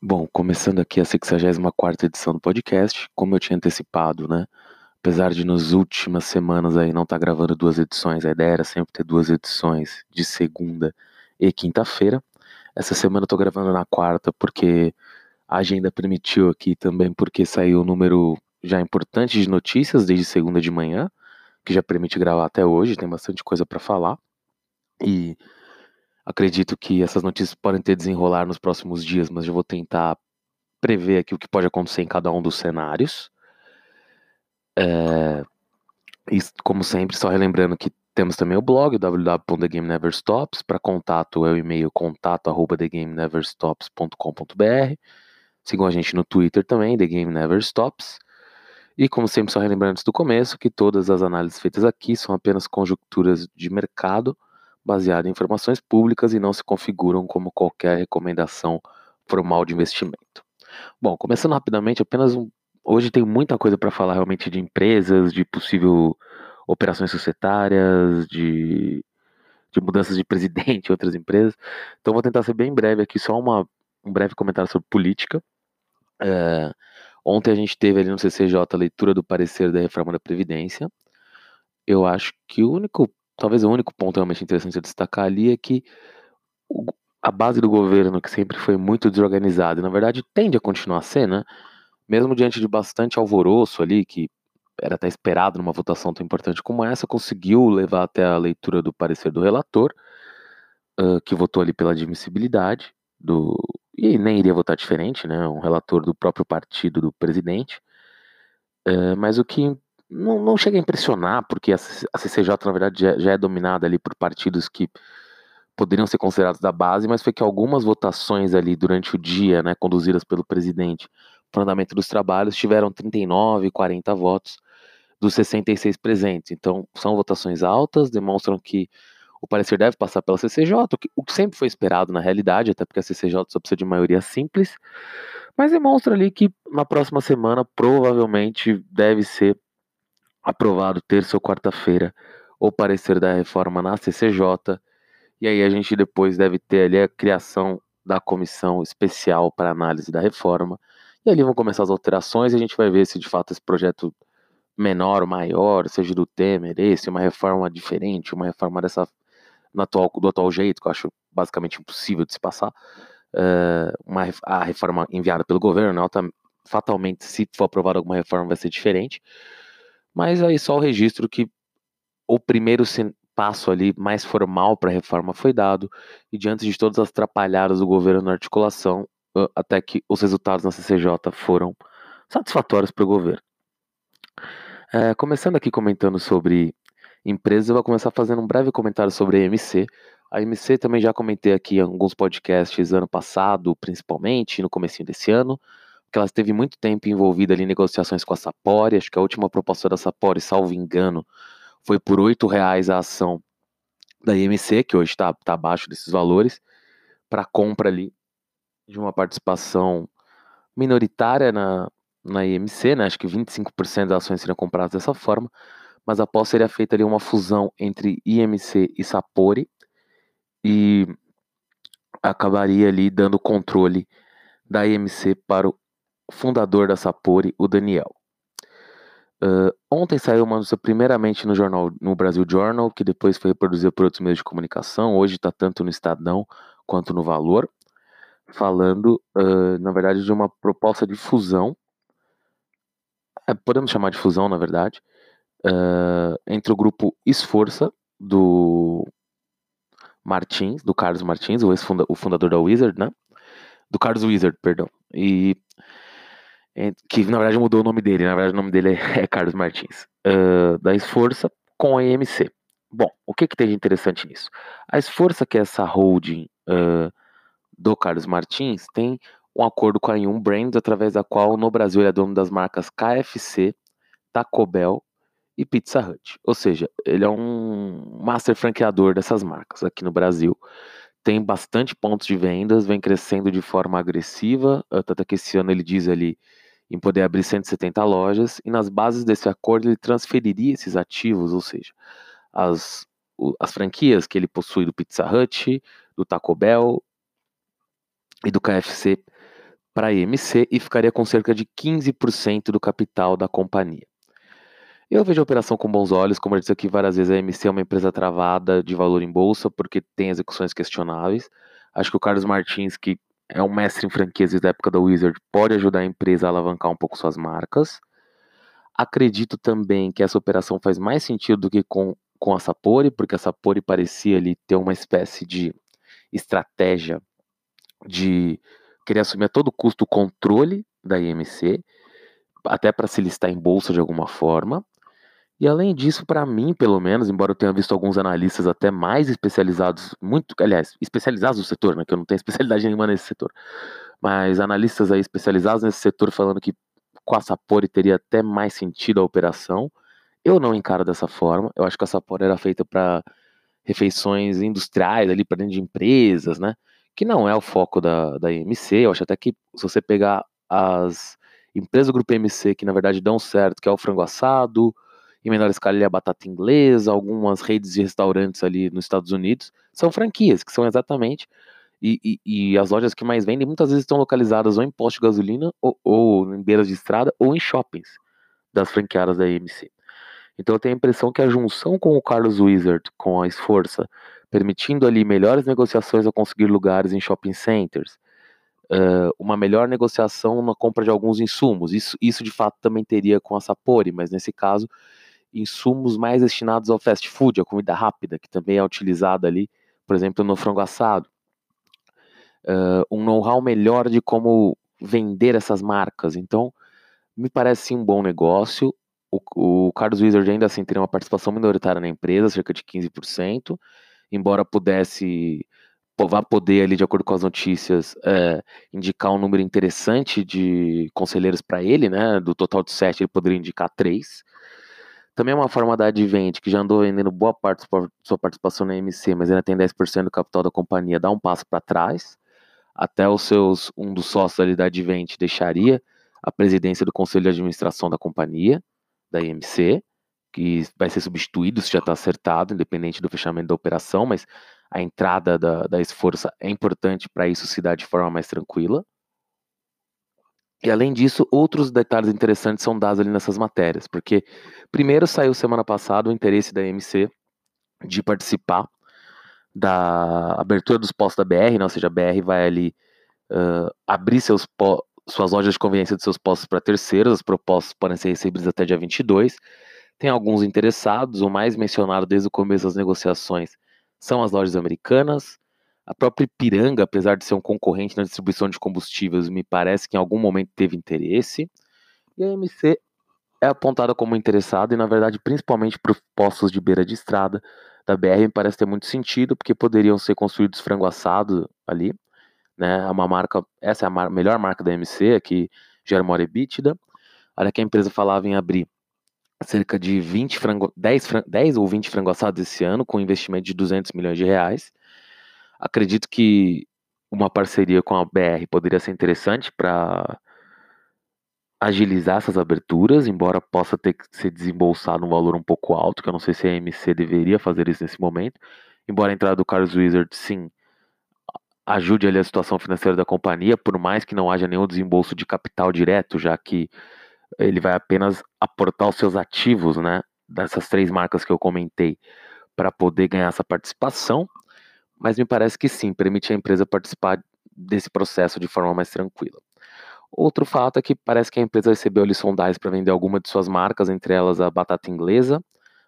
Bom, começando aqui a 64ª edição do podcast, como eu tinha antecipado, né? Apesar de nas últimas semanas aí não estar tá gravando duas edições, a ideia era sempre ter duas edições de segunda e quinta-feira. Essa semana eu tô gravando na quarta porque a agenda permitiu aqui também, porque saiu um número já importante de notícias desde segunda de manhã, que já permite gravar até hoje, tem bastante coisa para falar. E Acredito que essas notícias podem ter desenrolar nos próximos dias, mas eu vou tentar prever aqui o que pode acontecer em cada um dos cenários. É, e, como sempre, só relembrando que temos também o blog www.thegameneverstops. Para contato é o e-mail contato@thegameneverstops.com.br. Sigam a gente no Twitter também, The Game Never Stops. E como sempre, só relembrando antes do começo que todas as análises feitas aqui são apenas conjunturas de mercado baseada em informações públicas e não se configuram como qualquer recomendação formal de investimento. Bom, começando rapidamente, apenas um. Hoje tem muita coisa para falar realmente de empresas, de possível operações societárias, de, de mudanças de presidente em outras empresas. Então vou tentar ser bem breve aqui, só uma, um breve comentário sobre política. É, ontem a gente teve ali no CCJ a leitura do parecer da reforma da Previdência. Eu acho que o único talvez o único ponto realmente interessante a destacar ali é que o, a base do governo, que sempre foi muito desorganizada, e na verdade tende a continuar a ser, né? Mesmo diante de bastante alvoroço ali, que era até esperado numa votação tão importante como essa, conseguiu levar até a leitura do parecer do relator, uh, que votou ali pela admissibilidade do. E nem iria votar diferente, né? Um relator do próprio partido do presidente. Uh, mas o que não, não chega a impressionar, porque a, CCJ, na verdade, já, já é dominada ali por partidos que poderiam ser considerados da base, mas foi que algumas votações ali durante o dia, né, conduzidas pelo presidente para o andamento dos trabalhos, tiveram 39, 40 votos dos 66 presentes. Então, são votações altas, demonstram que o parecer deve passar pela CCJ, o que, o que sempre foi esperado na realidade, até porque a CCJ só precisa de maioria simples, mas demonstra ali que na próxima semana provavelmente deve ser aprovado terça ou quarta-feira o parecer da reforma na CCJ. E aí a gente depois deve ter ali a criação da comissão especial para análise da reforma. E ali vão começar as alterações e a gente vai ver se de fato esse projeto menor ou maior, seja do Temer, esse, uma reforma diferente, uma reforma dessa no atual, do atual jeito, que eu acho basicamente impossível de se passar, uh, uma, a reforma enviada pelo governo, né, fatalmente, se for aprovada alguma reforma, vai ser diferente. Mas aí só o registro que o primeiro passo ali mais formal para a reforma foi dado, e diante de todas as atrapalhadas do governo na articulação, até que os resultados na CCJ foram satisfatórios para o governo. É, começando aqui comentando sobre empresas, eu vou começar fazendo um breve comentário sobre a EMC. A EMC também já comentei aqui em alguns podcasts ano passado, principalmente, no começo desse ano que ela esteve muito tempo envolvida ali em negociações com a Sapori. Acho que a última proposta da Sapori, salvo engano, foi por R$ reais a ação da IMC, que hoje está tá abaixo desses valores, para compra ali de uma participação minoritária na, na IMC, né? acho que 25% das ações seriam compradas dessa forma, mas após seria feita ali uma fusão entre IMC e Sapori e acabaria ali dando controle da IMC para o fundador da Sapori, o Daniel. Uh, ontem saiu uma notícia primeiramente no jornal, no Brasil Journal, que depois foi reproduzida por outros meios de comunicação. Hoje está tanto no Estadão quanto no Valor, falando, uh, na verdade, de uma proposta de fusão. É, podemos chamar de fusão, na verdade, uh, entre o grupo Esforça do Martins, do Carlos Martins, o, o fundador da Wizard, né? Do Carlos Wizard, perdão. E que na verdade mudou o nome dele, na verdade o nome dele é, é Carlos Martins, uh, da Esforça com a EMC. Bom, o que, que tem de interessante nisso? A Esforça, que é essa holding uh, do Carlos Martins, tem um acordo com a Yum Brands, através da qual no Brasil ele é dono das marcas KFC, Taco Bell e Pizza Hut. Ou seja, ele é um master franqueador dessas marcas aqui no Brasil. Tem bastante pontos de vendas, vem crescendo de forma agressiva, tanto que esse ano ele diz ali em poder abrir 170 lojas, e nas bases desse acordo ele transferiria esses ativos, ou seja, as, as franquias que ele possui do Pizza Hut, do Taco Bell e do KFC para a EMC e ficaria com cerca de 15% do capital da companhia. Eu vejo a operação com bons olhos, como eu disse aqui várias vezes, a EMC é uma empresa travada de valor em bolsa porque tem execuções questionáveis. Acho que o Carlos Martins, que é um mestre em franquias da época da Wizard, pode ajudar a empresa a alavancar um pouco suas marcas. Acredito também que essa operação faz mais sentido do que com, com a Sapori, porque a Sapori parecia ali ter uma espécie de estratégia de querer assumir a todo custo o controle da IMC, até para se listar em bolsa de alguma forma. E além disso, para mim, pelo menos, embora eu tenha visto alguns analistas até mais especializados, muito, aliás, especializados no setor, né, que eu não tenho especialidade nenhuma nesse setor, mas analistas aí especializados nesse setor falando que com a Sapori teria até mais sentido a operação. Eu não encaro dessa forma. Eu acho que a Sapori era feita para refeições industriais ali para dentro de empresas, né? que não é o foco da, da IMC. Eu acho até que se você pegar as empresas do grupo IMC que na verdade dão certo, que é o frango assado, em menor escala a batata inglesa, algumas redes de restaurantes ali nos Estados Unidos, são franquias, que são exatamente. E, e, e as lojas que mais vendem muitas vezes estão localizadas ou em posto de gasolina, ou, ou em beiras de estrada, ou em shoppings das franqueadas da IMC. Então eu tenho a impressão que a junção com o Carlos Wizard, com a Esforça, permitindo ali melhores negociações ao conseguir lugares em shopping centers, uh, uma melhor negociação na compra de alguns insumos. Isso, isso de fato também teria com a Sapori, mas nesse caso, insumos mais destinados ao fast food, a comida rápida, que também é utilizada ali, por exemplo, no frango assado. Uh, um know-how melhor de como vender essas marcas. Então, me parece sim um bom negócio. O, o Carlos Wizard ainda assim teria uma participação minoritária na empresa, cerca de 15% embora pudesse vá poder ali de acordo com as notícias é, indicar um número interessante de conselheiros para ele, né? Do total de sete ele poderia indicar três. Também é uma forma da Advent, que já andou vendendo boa parte da sua participação na MC, mas ainda tem 10% do capital da companhia, dá um passo para trás. Até os seus, um dos sócios ali da Advent deixaria a presidência do conselho de administração da companhia, da IMC que vai ser substituído se já está acertado, independente do fechamento da operação, mas a entrada da, da esforça é importante para isso se dar de forma mais tranquila. E além disso, outros detalhes interessantes são dados ali nessas matérias, porque primeiro saiu semana passada o interesse da MC de participar da abertura dos postos da BR, né? ou seja, a BR vai ali uh, abrir seus suas lojas de conveniência de seus postos para terceiros, as propostas podem ser recebidas até dia 22, tem alguns interessados, o mais mencionado desde o começo das negociações são as lojas americanas. A própria Ipiranga, apesar de ser um concorrente na distribuição de combustíveis, me parece que em algum momento teve interesse. E a MC é apontada como interessada e, na verdade, principalmente para os postos de beira de estrada da BR, me parece ter muito sentido, porque poderiam ser construídos frango assado ali. Né? É uma marca, essa é a mar melhor marca da MC, que gera uma. Olha que a empresa falava em abrir cerca de 20 frango, 10, 10 ou 20 frango assados esse ano, com investimento de 200 milhões de reais. Acredito que uma parceria com a BR poderia ser interessante para agilizar essas aberturas, embora possa ter que ser desembolsado um valor um pouco alto, que eu não sei se a MC deveria fazer isso nesse momento. Embora a entrada do Carlos Wizard, sim, ajude ali a situação financeira da companhia, por mais que não haja nenhum desembolso de capital direto, já que ele vai apenas aportar os seus ativos, né, dessas três marcas que eu comentei, para poder ganhar essa participação, mas me parece que sim, permite a empresa participar desse processo de forma mais tranquila. Outro fato é que parece que a empresa recebeu ali sondagens para vender alguma de suas marcas, entre elas a batata inglesa,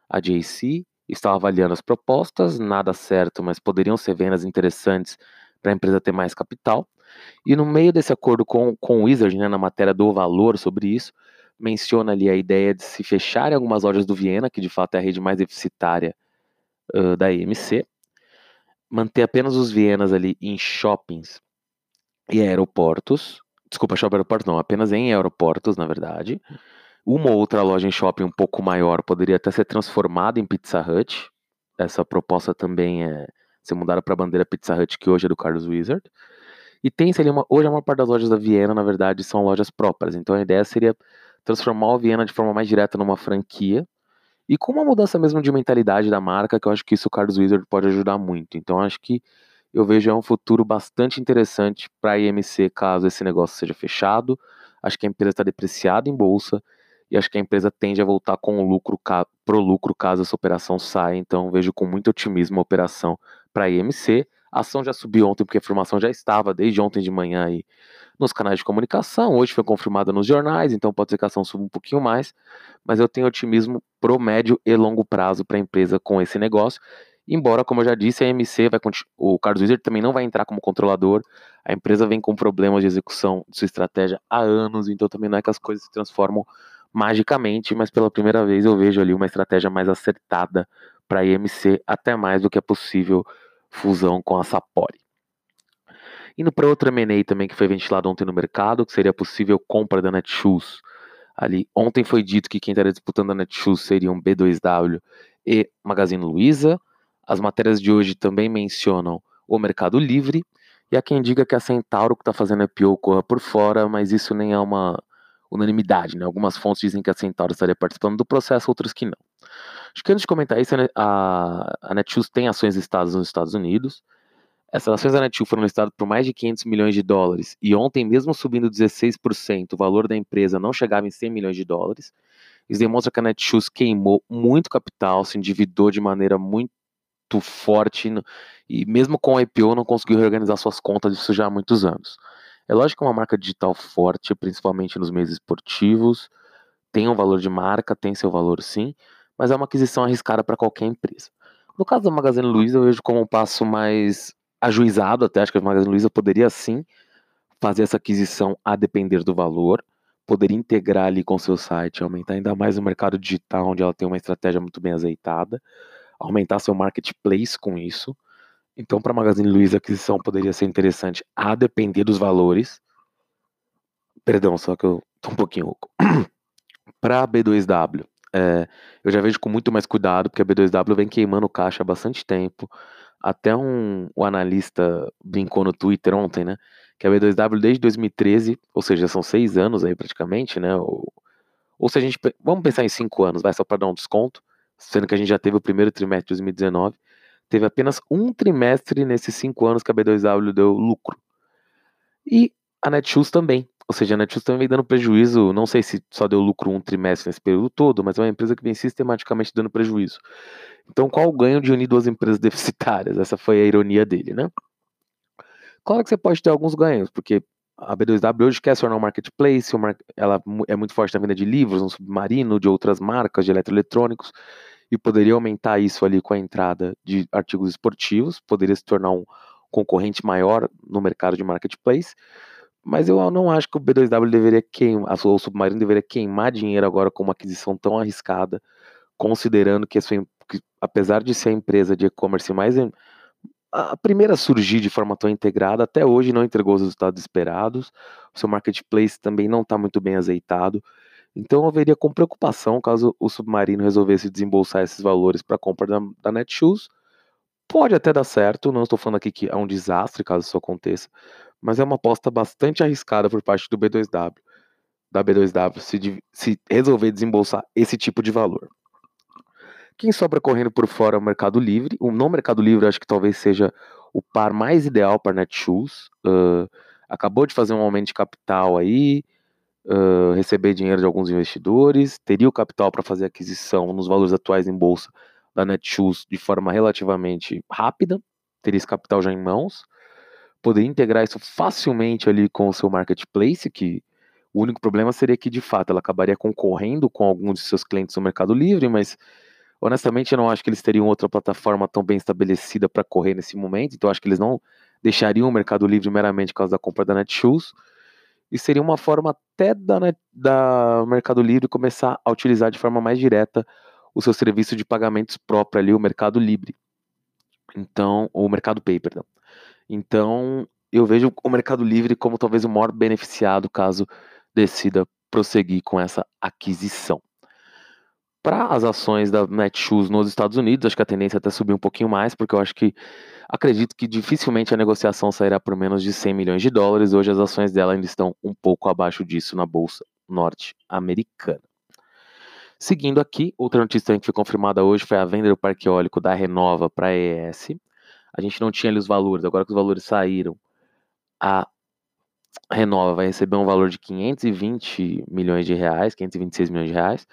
a JC, estava avaliando as propostas, nada certo, mas poderiam ser vendas interessantes para a empresa ter mais capital. E no meio desse acordo com, com o Wizard, né, na matéria do valor sobre isso, menciona ali a ideia de se fecharem algumas lojas do Viena, que de fato é a rede mais deficitária uh, da EMC, manter apenas os Vienas ali em shoppings e aeroportos, desculpa, shopping aeroporto não, apenas em aeroportos, na verdade. Uma ou outra loja em shopping um pouco maior poderia até ser transformada em Pizza Hut. Essa proposta também é ser mudada para a bandeira Pizza Hut, que hoje é do Carlos Wizard. E tem ali uma, hoje a maior parte das lojas da Viena, na verdade, são lojas próprias. Então a ideia seria transformar o Viena de forma mais direta numa franquia. E com uma mudança mesmo de mentalidade da marca, que eu acho que isso o Carlos Wizard pode ajudar muito. Então acho que eu vejo é um futuro bastante interessante para a IMC caso esse negócio seja fechado. Acho que a empresa está depreciada em bolsa e acho que a empresa tende a voltar com o lucro pro lucro caso essa operação saia. Então vejo com muito otimismo a operação para a IMC. A ação já subiu ontem porque a informação já estava desde ontem de manhã aí nos canais de comunicação. Hoje foi confirmada nos jornais, então pode ser que a ação suba um pouquinho mais, mas eu tenho otimismo pro médio e longo prazo para a empresa com esse negócio. Embora, como eu já disse, a MC vai o Carlos Wizard também não vai entrar como controlador. A empresa vem com problemas de execução de sua estratégia há anos, então também não é que as coisas se transformam magicamente, mas pela primeira vez eu vejo ali uma estratégia mais acertada para a IMC, até mais do que é possível fusão com a Sapori. Indo para outra M&A também que foi ventilado ontem no mercado, que seria possível compra da Netshoes. Ali, ontem foi dito que quem estaria disputando a Netshoes seriam B2W e Magazine Luiza. As matérias de hoje também mencionam o Mercado Livre. E há quem diga que a Centauro que está fazendo a IPO corra por fora, mas isso nem é uma unanimidade, né? Algumas fontes dizem que a Centauro estaria participando do processo, outras que não. Acho que antes de comentar isso, a, Netshoes tem ações listadas nos Estados Unidos. Essas ações da Netshoes foram listadas por mais de 500 milhões de dólares e ontem, mesmo subindo 16%, o valor da empresa não chegava em 100 milhões de dólares. Isso demonstra que a Netshoes queimou muito capital, se endividou de maneira muito forte e mesmo com a IPO não conseguiu reorganizar suas contas, isso já há muitos anos. É lógico que é uma marca digital forte, principalmente nos meios esportivos, tem um valor de marca, tem seu valor sim, mas é uma aquisição arriscada para qualquer empresa. No caso da Magazine Luiza, eu vejo como um passo mais ajuizado, até acho que a Magazine Luiza poderia sim fazer essa aquisição a depender do valor, poderia integrar ali com seu site, aumentar ainda mais o mercado digital, onde ela tem uma estratégia muito bem azeitada, aumentar seu marketplace com isso. Então, para a Magazine Luiza, a aquisição poderia ser interessante a depender dos valores. Perdão, só que eu tô um pouquinho louco. para a B2W, é, eu já vejo com muito mais cuidado, porque a B2W vem queimando caixa há bastante tempo. Até um, analista brincou no Twitter ontem, né? Que a B2W desde 2013, ou seja, são seis anos aí praticamente, né? Ou, ou se a gente. Vamos pensar em cinco anos, vai só para dar um desconto, sendo que a gente já teve o primeiro trimestre de 2019. Teve apenas um trimestre nesses cinco anos que a B2W deu lucro. E a Netshoes também. Ou seja, a Netshoes também vem dando prejuízo, não sei se só deu lucro um trimestre nesse período todo, mas é uma empresa que vem sistematicamente dando prejuízo. Então, qual o ganho de unir duas empresas deficitárias? Essa foi a ironia dele, né? Claro que você pode ter alguns ganhos, porque a B2W hoje quer se tornar um marketplace, ela é muito forte na venda de livros, no submarino, de outras marcas, de eletroeletrônicos, e poderia aumentar isso ali com a entrada de artigos esportivos, poderia se tornar um concorrente maior no mercado de marketplace, mas eu não acho que o B2W deveria queimar, o Submarino deveria queimar dinheiro agora com uma aquisição tão arriscada, considerando que, que apesar de ser a empresa de e-commerce mais a primeira a surgir de forma tão integrada, até hoje não entregou os resultados esperados. O seu marketplace também não está muito bem azeitado. Então eu veria com preocupação caso o Submarino resolvesse desembolsar esses valores para a compra da, da Netshoes. Pode até dar certo, não estou falando aqui que é um desastre caso isso aconteça, mas é uma aposta bastante arriscada por parte do B2W, da B2W, se, se resolver desembolsar esse tipo de valor. Quem sobra correndo por fora é o Mercado Livre. O não Mercado Livre acho que talvez seja o par mais ideal para Netshoes. Uh, acabou de fazer um aumento de capital aí, uh, receber dinheiro de alguns investidores, teria o capital para fazer aquisição nos valores atuais em bolsa da Netshoes de forma relativamente rápida, teria esse capital já em mãos poderia integrar isso facilmente ali com o seu marketplace, que o único problema seria que, de fato, ela acabaria concorrendo com alguns de seus clientes no Mercado Livre, mas honestamente eu não acho que eles teriam outra plataforma tão bem estabelecida para correr nesse momento, então acho que eles não deixariam o Mercado Livre meramente por causa da compra da Netshoes, e seria uma forma até da, da Mercado Livre começar a utilizar de forma mais direta o seu serviço de pagamentos próprio ali, o Mercado Livre. Então, o Mercado Pay, perdão. Então, eu vejo o Mercado Livre como talvez o maior beneficiado caso decida prosseguir com essa aquisição. Para as ações da Netshoes nos Estados Unidos, acho que a tendência é até subir um pouquinho mais, porque eu acho que acredito que dificilmente a negociação sairá por menos de 100 milhões de dólares. Hoje as ações dela ainda estão um pouco abaixo disso na bolsa norte-americana. Seguindo aqui, outra notícia que foi confirmada hoje foi a venda do parque eólico da Renova para a ES. A gente não tinha ali os valores, agora que os valores saíram, a Renova vai receber um valor de 520 milhões de reais, 526 milhões de reais,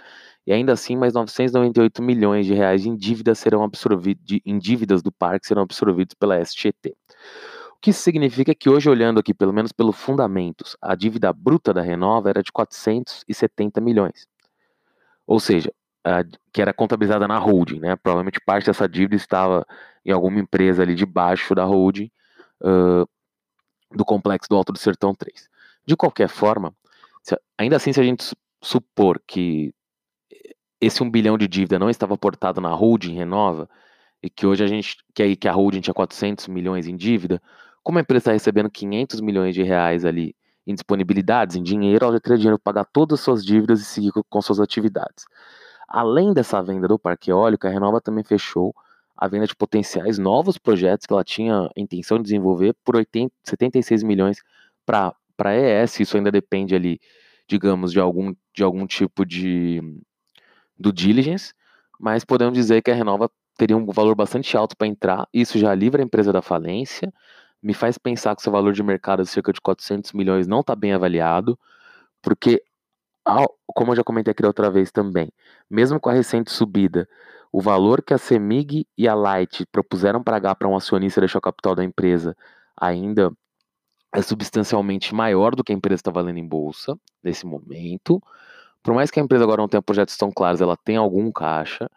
e ainda assim mais 998 milhões de reais em dívidas serão absorvidos, em dívidas do parque serão absorvidos pela STT. O que significa que hoje, olhando aqui, pelo menos pelos fundamentos, a dívida bruta da Renova era de 470 milhões. Ou seja, que era contabilizada na holding, né? Provavelmente parte dessa dívida estava em alguma empresa ali debaixo da holding uh, do complexo do Alto do Sertão 3. De qualquer forma, se, ainda assim, se a gente supor que esse 1 bilhão de dívida não estava aportado na holding Renova, e que hoje a gente, que aí que a holding tinha 400 milhões em dívida, como a empresa está recebendo 500 milhões de reais ali em disponibilidades, em dinheiro, ela já teria dinheiro para pagar todas as suas dívidas e seguir com suas atividades. Além dessa venda do parque eólico, a Renova também fechou a venda de potenciais novos projetos que ela tinha intenção de desenvolver por 80, 76 milhões para a ES. Isso ainda depende ali, digamos, de algum, de algum tipo de do diligence, mas podemos dizer que a Renova teria um valor bastante alto para entrar. Isso já livra a empresa da falência. Me faz pensar que seu valor de mercado de cerca de 400 milhões não está bem avaliado, porque, como eu já comentei aqui da outra vez também, mesmo com a recente subida o valor que a CEMIG e a Light propuseram pagar para um acionista deixar o capital da empresa ainda é substancialmente maior do que a empresa está valendo em bolsa nesse momento. Por mais que a empresa agora não tenha projetos tão claros, ela tem algum caixa.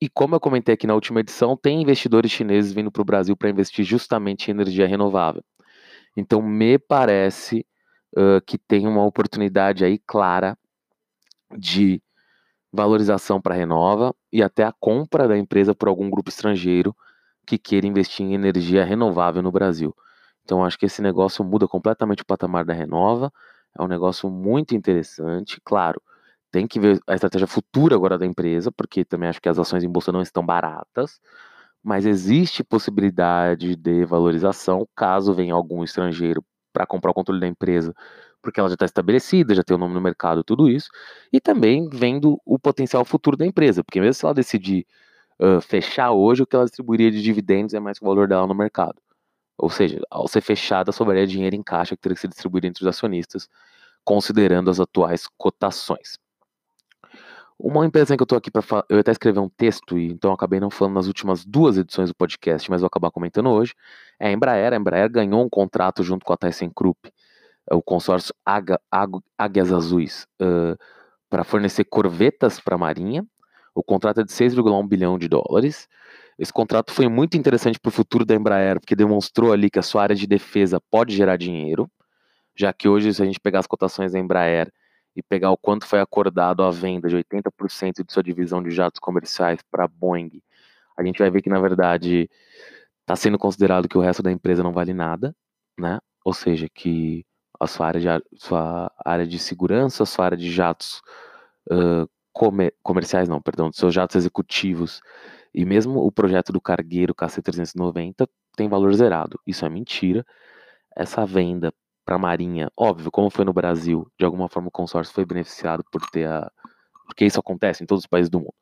E como eu comentei aqui na última edição, tem investidores chineses vindo para o Brasil para investir justamente em energia renovável. Então, me parece uh, que tem uma oportunidade aí clara de valorização para a Renova e até a compra da empresa por algum grupo estrangeiro que queira investir em energia renovável no Brasil. Então acho que esse negócio muda completamente o patamar da Renova. É um negócio muito interessante, claro. Tem que ver a estratégia futura agora da empresa, porque também acho que as ações em bolsa não estão baratas, mas existe possibilidade de valorização caso venha algum estrangeiro para comprar o controle da empresa porque ela já está estabelecida, já tem o nome no mercado, tudo isso, e também vendo o potencial futuro da empresa, porque mesmo se ela decidir uh, fechar hoje, o que ela distribuiria de dividendos é mais que o valor dela no mercado. Ou seja, ao ser fechada, sobraria dinheiro em caixa que teria que ser distribuído entre os acionistas, considerando as atuais cotações. Uma empresa que eu estou aqui para falar, eu até escrevi um texto, e então acabei não falando nas últimas duas edições do podcast, mas vou acabar comentando hoje, é a Embraer. A Embraer ganhou um contrato junto com a ThyssenKrupp o consórcio Águias Azuis uh, para fornecer corvetas para a Marinha. O contrato é de 6,1 bilhão de dólares. Esse contrato foi muito interessante para o futuro da Embraer, porque demonstrou ali que a sua área de defesa pode gerar dinheiro, já que hoje, se a gente pegar as cotações da Embraer e pegar o quanto foi acordado a venda de 80% de sua divisão de jatos comerciais para a Boeing, a gente vai ver que, na verdade, está sendo considerado que o resto da empresa não vale nada, né? Ou seja, que a sua área de, sua área de segurança, a sua área de jatos uh, comer, comerciais, não, perdão, seus jatos executivos e mesmo o projeto do cargueiro KC-390 tem valor zerado. Isso é mentira. Essa venda para a Marinha, óbvio, como foi no Brasil, de alguma forma o consórcio foi beneficiado por ter a. Porque isso acontece em todos os países do mundo.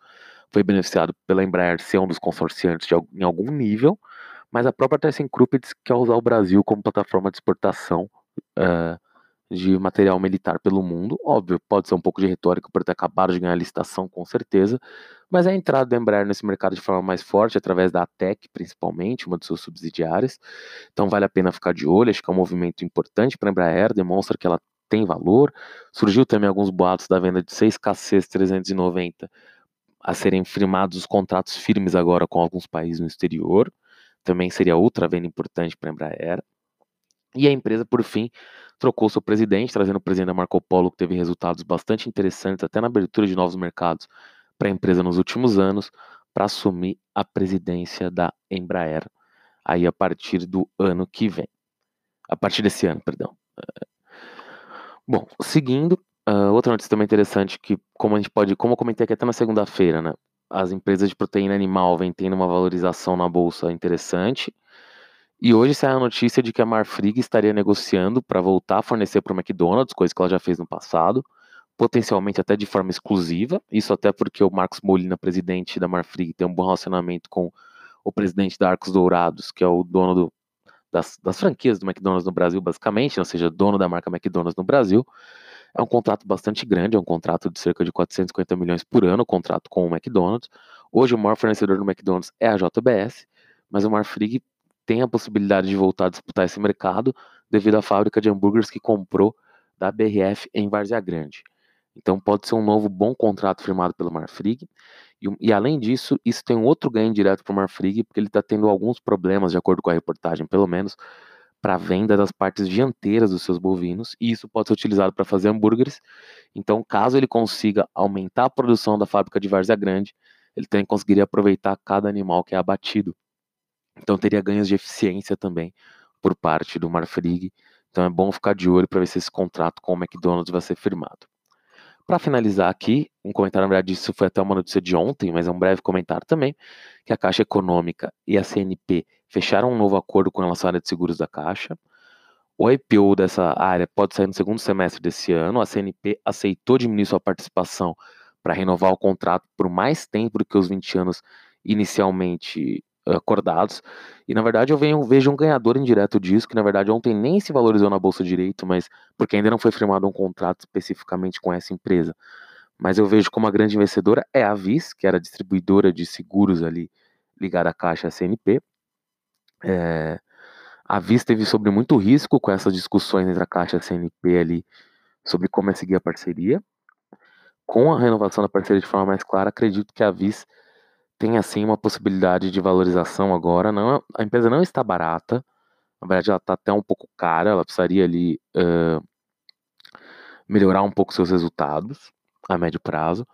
Foi beneficiado pela Embraer ser um dos consorciantes de, em algum nível, mas a própria ThyssenKrupp quer usar o Brasil como plataforma de exportação uh, de material militar pelo mundo. Óbvio, pode ser um pouco de retórica por ter acabado de ganhar a licitação, com certeza, mas a entrada da Embraer nesse mercado de forma mais forte, através da ATEC, principalmente, uma de suas subsidiárias. Então vale a pena ficar de olho, acho que é um movimento importante para a Embraer, demonstra que ela tem valor. Surgiu também alguns boatos da venda de 6 KCs 390 a serem firmados os contratos firmes agora com alguns países no exterior. Também seria outra venda importante para a Embraer. E a empresa, por fim, trocou seu presidente, trazendo o presidente da Marco Polo, que teve resultados bastante interessantes, até na abertura de novos mercados para a empresa nos últimos anos, para assumir a presidência da Embraer, aí a partir do ano que vem. A partir desse ano, perdão. Bom, seguindo, uh, outra notícia também interessante que, como a gente pode, como eu comentei aqui até na segunda-feira, né? As empresas de proteína animal vêm tendo uma valorização na bolsa interessante. E hoje saiu a notícia de que a Marfrig estaria negociando para voltar a fornecer para o McDonald's, coisa que ela já fez no passado, potencialmente até de forma exclusiva. Isso até porque o Marcos Molina, presidente da Marfrig, tem um bom relacionamento com o presidente da Arcos Dourados, que é o dono do, das, das, franquias do McDonald's no Brasil, basicamente, ou seja, dono da marca McDonald's no Brasil. É um contrato bastante grande, é um contrato de cerca de 450 milhões por ano, contrato com o McDonald's. Hoje o maior fornecedor do McDonald's é a JBS, mas o Marfrig tem a possibilidade de voltar a disputar esse mercado devido à fábrica de hambúrgueres que comprou da BRF em Várzea Grande. Então pode ser um novo bom contrato firmado pelo Marfrig. E, e além disso, isso tem um outro ganho direto para o Marfrig, porque ele está tendo alguns problemas, de acordo com a reportagem, pelo menos, para a venda das partes dianteiras dos seus bovinos, e isso pode ser utilizado para fazer hambúrgueres. Então, caso ele consiga aumentar a produção da fábrica de Várzea Grande, ele também conseguiria aproveitar cada animal que é abatido. Então teria ganhos de eficiência também por parte do Marfrig. Então é bom ficar de olho para ver se esse contrato com o McDonald's vai ser firmado. Para finalizar aqui, um comentário, na verdade, isso foi até uma notícia de ontem, mas é um breve comentário também, que a Caixa Econômica e a CNP fecharam um novo acordo com relação à área de seguros da Caixa. O IPO dessa área pode sair no segundo semestre desse ano. A CNP aceitou diminuir sua participação para renovar o contrato por mais tempo do que os 20 anos inicialmente acordados. E na verdade eu venho, vejo um ganhador indireto disso, que na verdade ontem nem se valorizou na bolsa direito, mas porque ainda não foi firmado um contrato especificamente com essa empresa. Mas eu vejo como a grande vencedora é a Vis, que era distribuidora de seguros ali ligada à Caixa CNP. É, a Vis teve sobre muito risco com essas discussões entre a Caixa CNP ali sobre como é seguir a parceria. Com a renovação da parceria de forma mais clara, acredito que a Vis tem assim uma possibilidade de valorização agora. Não, a empresa não está barata, na verdade ela está até um pouco cara, ela precisaria ali uh, melhorar um pouco seus resultados a médio prazo,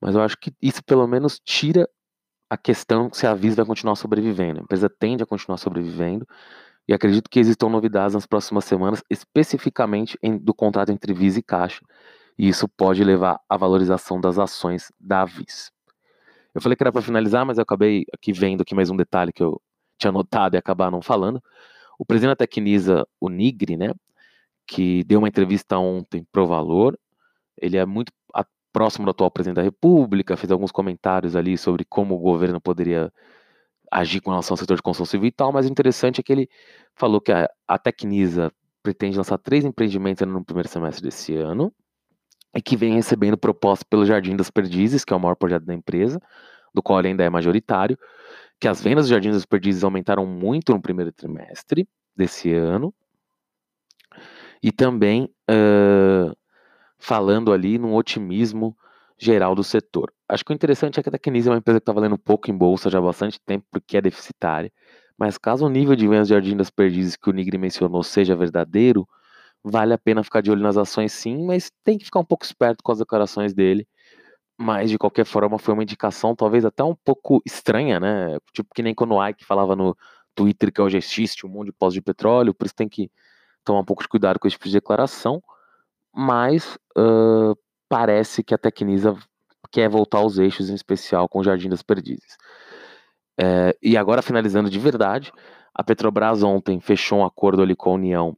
mas eu acho que isso pelo menos tira a questão se a Visa vai continuar sobrevivendo. A empresa tende a continuar sobrevivendo e acredito que existam novidades nas próximas semanas, especificamente em, do contrato entre Visa e Caixa, e isso pode levar à valorização das ações da Visa. Eu falei que era para finalizar, mas eu acabei aqui vendo aqui mais um detalhe que eu tinha notado e acabar não falando. O presidente da Tecnisa, o Nigri, né, que deu uma entrevista ontem pro Valor, ele é muito próximo do atual presidente da República, fez alguns comentários ali sobre como o governo poderia agir com relação ao setor de construção civil e tal, mas o interessante é que ele falou que a, a Tecnisa pretende lançar três empreendimentos no primeiro semestre desse ano, e que vem recebendo proposta pelo Jardim das Perdizes, que é o maior projeto da empresa, do qual ele ainda é majoritário, que as vendas do Jardim das Perdizes aumentaram muito no primeiro trimestre desse ano, e também uh, falando ali num otimismo geral do setor. Acho que o interessante é que a Tecnisa é uma empresa que está valendo pouco em bolsa já há bastante tempo, porque é deficitária, mas caso o nível de vendas do Jardim das Perdizes que o Nigri mencionou seja verdadeiro, vale a pena ficar de olho nas ações sim, mas tem que ficar um pouco esperto com as declarações dele. Mas de qualquer forma foi uma indicação talvez até um pouco estranha, né? Tipo que nem quando o Ike falava no Twitter que hoje existe um monte de pós de petróleo, por isso tem que tomar um pouco de cuidado com esse tipo de declaração. Mas uh, parece que a Tecnisa quer voltar aos eixos, em especial com o Jardim das Perdizes. É, e agora, finalizando de verdade, a Petrobras ontem fechou um acordo ali com a União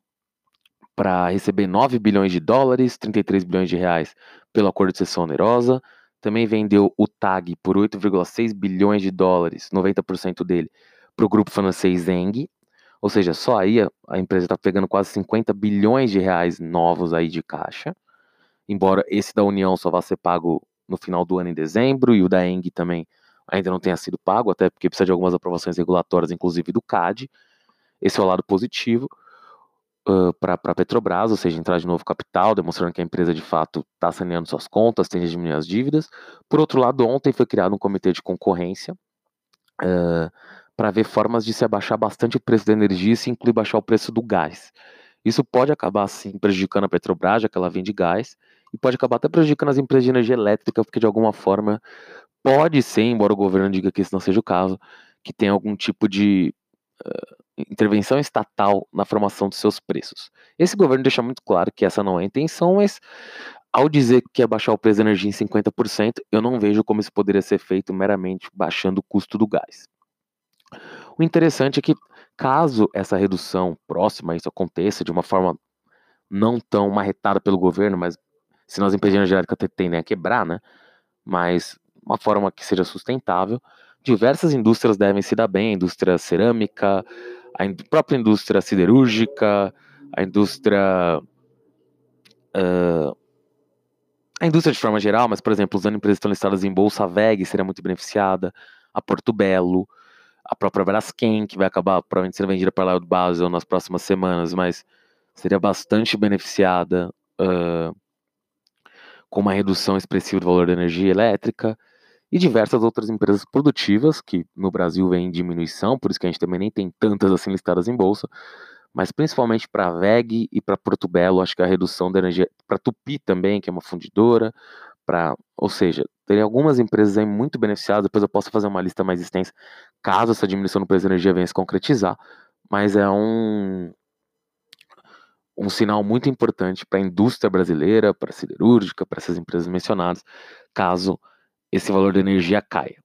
para receber 9 bilhões de dólares, 33 bilhões de reais pelo acordo de cessão onerosa. Também vendeu o TAG por 8,6 bilhões de dólares, 90% dele, para o grupo francês Zeng. Ou seja, só aí a, a empresa está pegando quase 50 bilhões de reais novos aí de caixa. Embora esse da União só vá ser pago no final do ano em dezembro e o da Eng também ainda não tenha sido pago, até porque precisa de algumas aprovações regulatórias, inclusive do CAD. Esse é o lado positivo para a Petrobras, ou seja, entrar de novo capital, demonstrando que a empresa de fato está saneando suas contas, a diminuir as dívidas. Por outro lado, ontem foi criado um comitê de concorrência uh, para ver formas de se abaixar bastante o preço da energia e se incluir baixar o preço do gás. Isso pode acabar, sim, prejudicando a Petrobras, já que ela vende gás, e pode acabar até prejudicando as empresas de energia elétrica, porque de alguma forma pode ser, embora o governo diga que isso não seja o caso, que tem algum tipo de uh, intervenção estatal na formação dos seus preços. Esse governo deixa muito claro que essa não é a intenção, mas ao dizer que quer baixar o preço da energia em 50%, eu não vejo como isso poderia ser feito meramente baixando o custo do gás. O interessante é que, caso essa redução próxima isso aconteça de uma forma não tão marretada pelo governo, mas senão as empresas energéticas tendem a quebrar, né? Mas uma forma que seja sustentável, diversas indústrias devem se dar bem, a indústria cerâmica, a própria indústria siderúrgica, a indústria. Uh, a indústria de forma geral, mas, por exemplo, usando empresas que estão listadas em bolsa, a VEG seria muito beneficiada, a Porto Belo, a própria Braskem, que vai acabar provavelmente sendo vendida para lá do Basel nas próximas semanas, mas seria bastante beneficiada uh, com uma redução expressiva do valor da energia elétrica e diversas outras empresas produtivas que no Brasil vem em diminuição, por isso que a gente também nem tem tantas assim listadas em bolsa, mas principalmente para a VEG e para Porto Belo, acho que a redução da energia, para Tupi também, que é uma fundidora, para, ou seja, tem algumas empresas aí muito beneficiadas, depois eu posso fazer uma lista mais extensa, caso essa diminuição no preço da energia venha se concretizar, mas é um um sinal muito importante para a indústria brasileira, para a siderúrgica, para essas empresas mencionadas, caso esse valor da energia caia.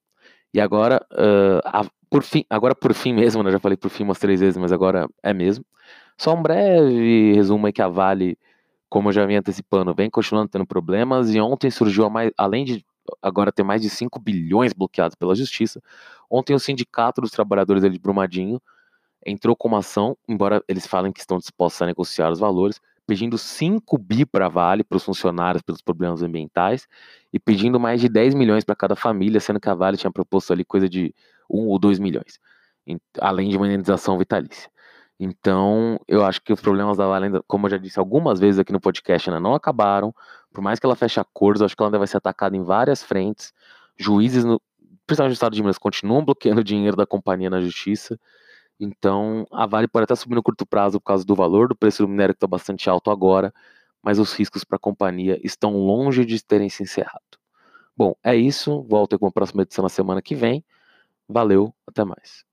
E agora, uh, a, por fim, agora por fim mesmo, né, já falei por fim umas três vezes, mas agora é mesmo. Só um breve resumo aí que a Vale, como eu já vinha antecipando, vem continuando tendo problemas e ontem surgiu, mais, além de agora ter mais de 5 bilhões bloqueados pela justiça, ontem o Sindicato dos Trabalhadores de Brumadinho entrou com uma ação, embora eles falem que estão dispostos a negociar os valores, pedindo 5 bi para a Vale, para os funcionários, pelos problemas ambientais, e pedindo mais de 10 milhões para cada família, sendo que a Vale tinha proposto ali coisa de 1 ou 2 milhões, além de uma indenização vitalícia. Então, eu acho que os problemas da Vale, como eu já disse algumas vezes aqui no podcast, ainda não acabaram. Por mais que ela feche acordos, eu acho que ela ainda vai ser atacada em várias frentes. Juízes, no, principalmente no estado de Minas, continuam bloqueando dinheiro da companhia na justiça. Então, a Vale pode até subir no curto prazo por causa do valor do preço do minério que está bastante alto agora, mas os riscos para a companhia estão longe de terem se encerrado. Bom, é isso. Volto com a próxima edição na semana que vem. Valeu, até mais.